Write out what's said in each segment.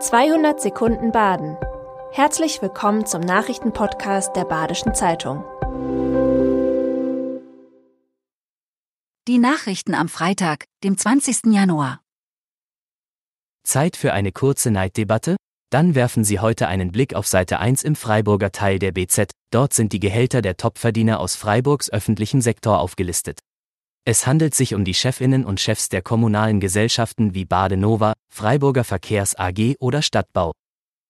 200 Sekunden Baden. Herzlich willkommen zum Nachrichtenpodcast der Badischen Zeitung. Die Nachrichten am Freitag, dem 20. Januar. Zeit für eine kurze Neiddebatte? Dann werfen Sie heute einen Blick auf Seite 1 im Freiburger Teil der BZ. Dort sind die Gehälter der Topverdiener aus Freiburgs öffentlichem Sektor aufgelistet. Es handelt sich um die Chefinnen und Chefs der kommunalen Gesellschaften wie Badenova, Freiburger Verkehrs AG oder Stadtbau.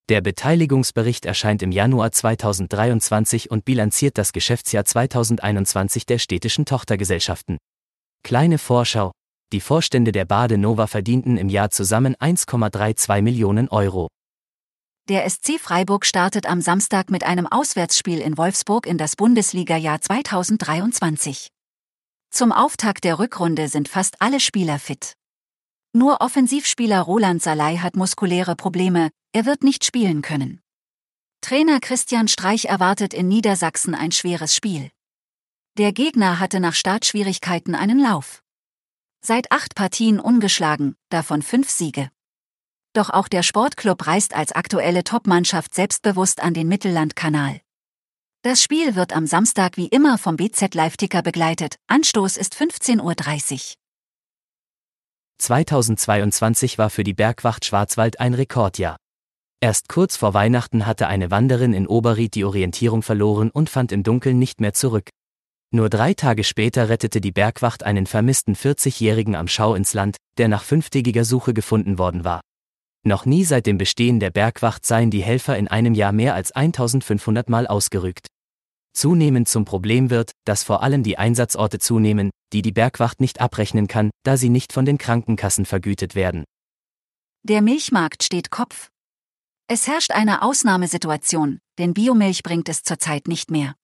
Der Beteiligungsbericht erscheint im Januar 2023 und bilanziert das Geschäftsjahr 2021 der städtischen Tochtergesellschaften. Kleine Vorschau. Die Vorstände der Badenova verdienten im Jahr zusammen 1,32 Millionen Euro. Der SC Freiburg startet am Samstag mit einem Auswärtsspiel in Wolfsburg in das Bundesliga-Jahr 2023. Zum Auftakt der Rückrunde sind fast alle Spieler fit. Nur Offensivspieler Roland Salai hat muskuläre Probleme, er wird nicht spielen können. Trainer Christian Streich erwartet in Niedersachsen ein schweres Spiel. Der Gegner hatte nach Startschwierigkeiten einen Lauf. Seit acht Partien ungeschlagen, davon fünf Siege. Doch auch der Sportclub reist als aktuelle Topmannschaft selbstbewusst an den Mittellandkanal. Das Spiel wird am Samstag wie immer vom BZ Live-Ticker begleitet. Anstoß ist 15.30 Uhr. 2022 war für die Bergwacht Schwarzwald ein Rekordjahr. Erst kurz vor Weihnachten hatte eine Wanderin in Oberried die Orientierung verloren und fand im Dunkeln nicht mehr zurück. Nur drei Tage später rettete die Bergwacht einen vermissten 40-Jährigen am Schau ins Land, der nach fünftägiger Suche gefunden worden war. Noch nie seit dem Bestehen der Bergwacht seien die Helfer in einem Jahr mehr als 1500 Mal ausgerückt. Zunehmend zum Problem wird, dass vor allem die Einsatzorte zunehmen, die die Bergwacht nicht abrechnen kann, da sie nicht von den Krankenkassen vergütet werden. Der Milchmarkt steht Kopf. Es herrscht eine Ausnahmesituation, denn Biomilch bringt es zurzeit nicht mehr.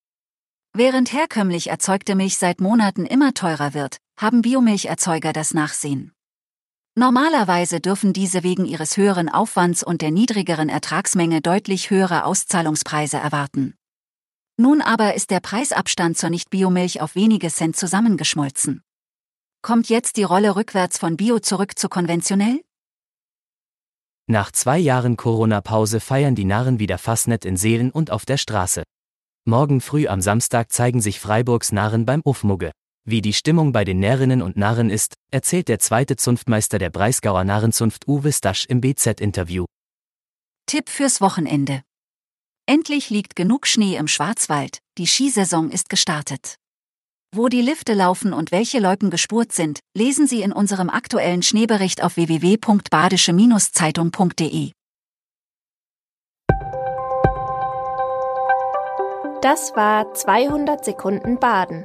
Während herkömmlich erzeugte Milch seit Monaten immer teurer wird, haben Biomilcherzeuger das Nachsehen. Normalerweise dürfen diese wegen ihres höheren Aufwands und der niedrigeren Ertragsmenge deutlich höhere Auszahlungspreise erwarten. Nun aber ist der Preisabstand zur Nicht-Biomilch auf wenige Cent zusammengeschmolzen. Kommt jetzt die Rolle rückwärts von Bio zurück zu konventionell? Nach zwei Jahren Corona-Pause feiern die Narren wieder Fassnet in Seelen und auf der Straße. Morgen früh am Samstag zeigen sich Freiburgs Narren beim Uffmugge. Wie die Stimmung bei den Närrinnen und Narren ist, erzählt der zweite Zunftmeister der Breisgauer Narrenzunft Uwe Stasch im BZ-Interview. Tipp fürs Wochenende. Endlich liegt genug Schnee im Schwarzwald, die Skisaison ist gestartet. Wo die Lifte laufen und welche Loipen gespurt sind, lesen Sie in unserem aktuellen Schneebericht auf www.badische-zeitung.de. Das war 200 Sekunden Baden.